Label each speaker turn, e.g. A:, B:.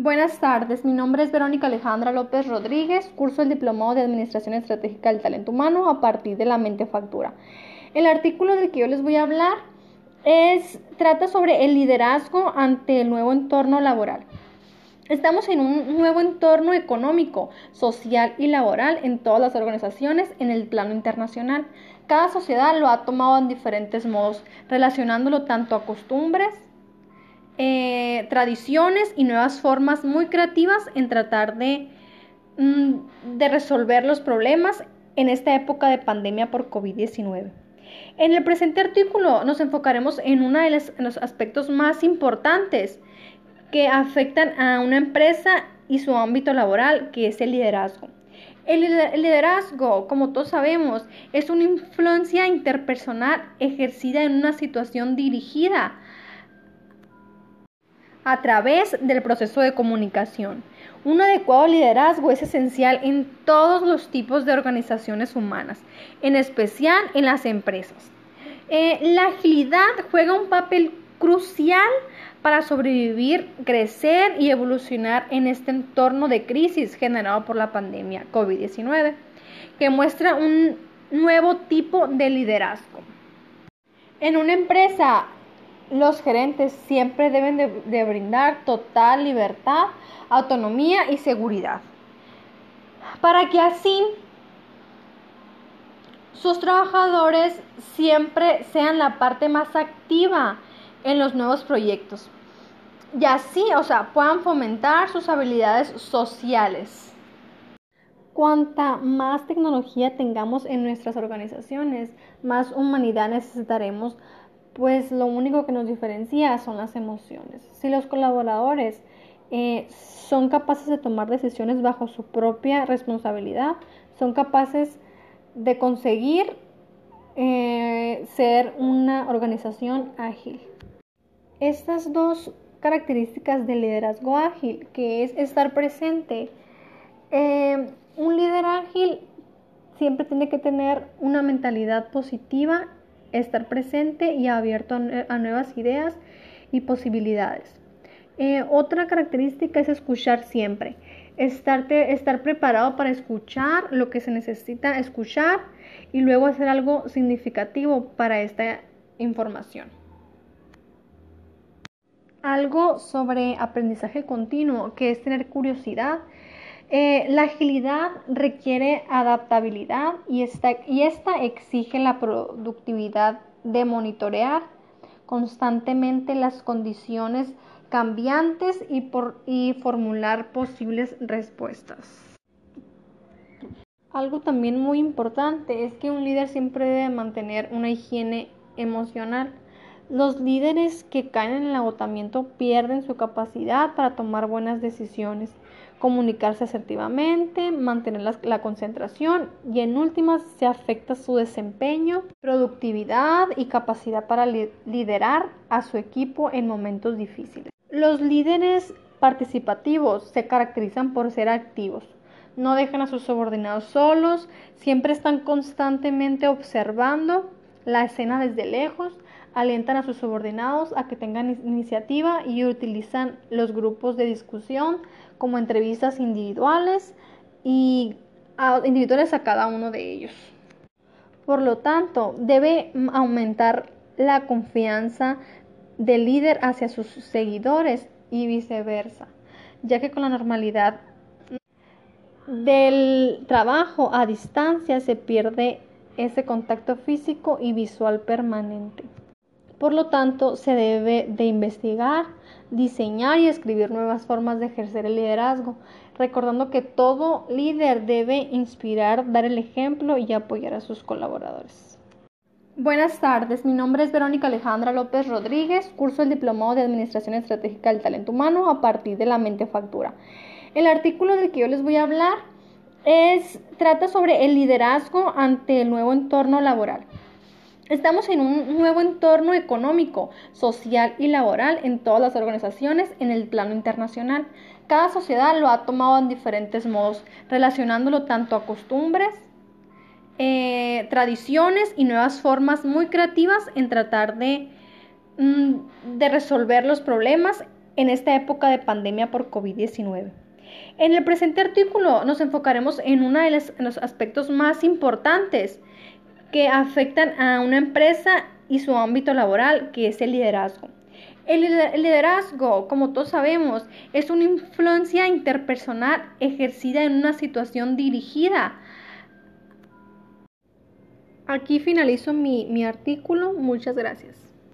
A: Buenas tardes, mi nombre es Verónica Alejandra López Rodríguez, curso el Diplomado de Administración Estratégica del Talento Humano a partir de la mente factura. El artículo del que yo les voy a hablar es, trata sobre el liderazgo ante el nuevo entorno laboral. Estamos en un nuevo entorno económico, social y laboral en todas las organizaciones en el plano internacional. Cada sociedad lo ha tomado en diferentes modos, relacionándolo tanto a costumbres, eh, tradiciones y nuevas formas muy creativas en tratar de, mm, de resolver los problemas en esta época de pandemia por COVID-19. En el presente artículo nos enfocaremos en uno de los aspectos más importantes que afectan a una empresa y su ámbito laboral, que es el liderazgo. El liderazgo, como todos sabemos, es una influencia interpersonal ejercida en una situación dirigida a través del proceso de comunicación. Un adecuado liderazgo es esencial en todos los tipos de organizaciones humanas, en especial en las empresas. Eh, la agilidad juega un papel crucial para sobrevivir, crecer y evolucionar en este entorno de crisis generado por la pandemia COVID-19, que muestra un nuevo tipo de liderazgo. En una empresa, los gerentes siempre deben de, brindar total libertad, autonomía y seguridad, para que así sus trabajadores siempre sean la parte más activa en los nuevos proyectos y así, o sea, puedan fomentar sus habilidades sociales. Cuanta más tecnología tengamos en nuestras organizaciones, más humanidad necesitaremos pues lo único que nos diferencia son las emociones. Si los colaboradores eh, son capaces de tomar decisiones bajo su propia responsabilidad, son capaces de conseguir eh, ser una organización ágil. Estas dos características del liderazgo ágil, que es estar presente. Eh, un líder ágil siempre tiene que tener una mentalidad positiva estar presente y abierto a, nuevas ideas y posibilidades. Eh, otra característica es escuchar siempre, Estarte, estar preparado para escuchar lo que se necesita escuchar y luego hacer algo significativo para esta información. Algo sobre aprendizaje continuo, que es tener curiosidad eh, la agilidad requiere adaptabilidad y esta, exige la productividad de monitorear constantemente las condiciones cambiantes y formular posibles respuestas. Algo también muy importante es que un líder siempre debe mantener una higiene emocional. Los líderes que caen en el agotamiento pierden su capacidad para tomar buenas decisiones comunicarse asertivamente, mantener la, concentración y en últimas se afecta su desempeño, productividad y capacidad para liderar a su equipo en momentos difíciles. Los líderes participativos se caracterizan por ser activos. No dejan a sus subordinados solos, siempre están constantemente observando la escena desde lejos, alientan a sus subordinados a que tengan iniciativa y utilizan los grupos de discusión como entrevistas individuales y individuales a cada uno de ellos. Por lo tanto, debe aumentar la confianza del líder hacia sus seguidores y viceversa, ya que con la normalidad del trabajo a distancia se pierde ese contacto físico y visual permanente. Por lo tanto, se debe de investigar, diseñar y escribir nuevas formas de ejercer el liderazgo, recordando que todo líder debe inspirar, dar el ejemplo y apoyar a sus colaboradores. Buenas tardes, mi nombre es Verónica Alejandra López Rodríguez, curso el Diplomado de Administración Estratégica del Talento Humano a partir de la mente factura. El artículo del que yo les voy a hablar es, trata sobre el liderazgo ante el nuevo entorno laboral. Estamos en un nuevo entorno económico, social y laboral en todas las organizaciones en el plano internacional. Cada sociedad lo ha tomado en diferentes modos, relacionándolo tanto a costumbres, eh, tradiciones y nuevas formas muy creativas en tratar de, mm, de resolver los problemas en esta época de pandemia por COVID-19. En el presente artículo nos enfocaremos en uno de los aspectos más importantes que afectan a una empresa y su ámbito laboral, que es el liderazgo. El liderazgo, como todos sabemos, es una influencia interpersonal ejercida en una situación dirigida. Aquí finalizo mi, mi artículo. Muchas gracias.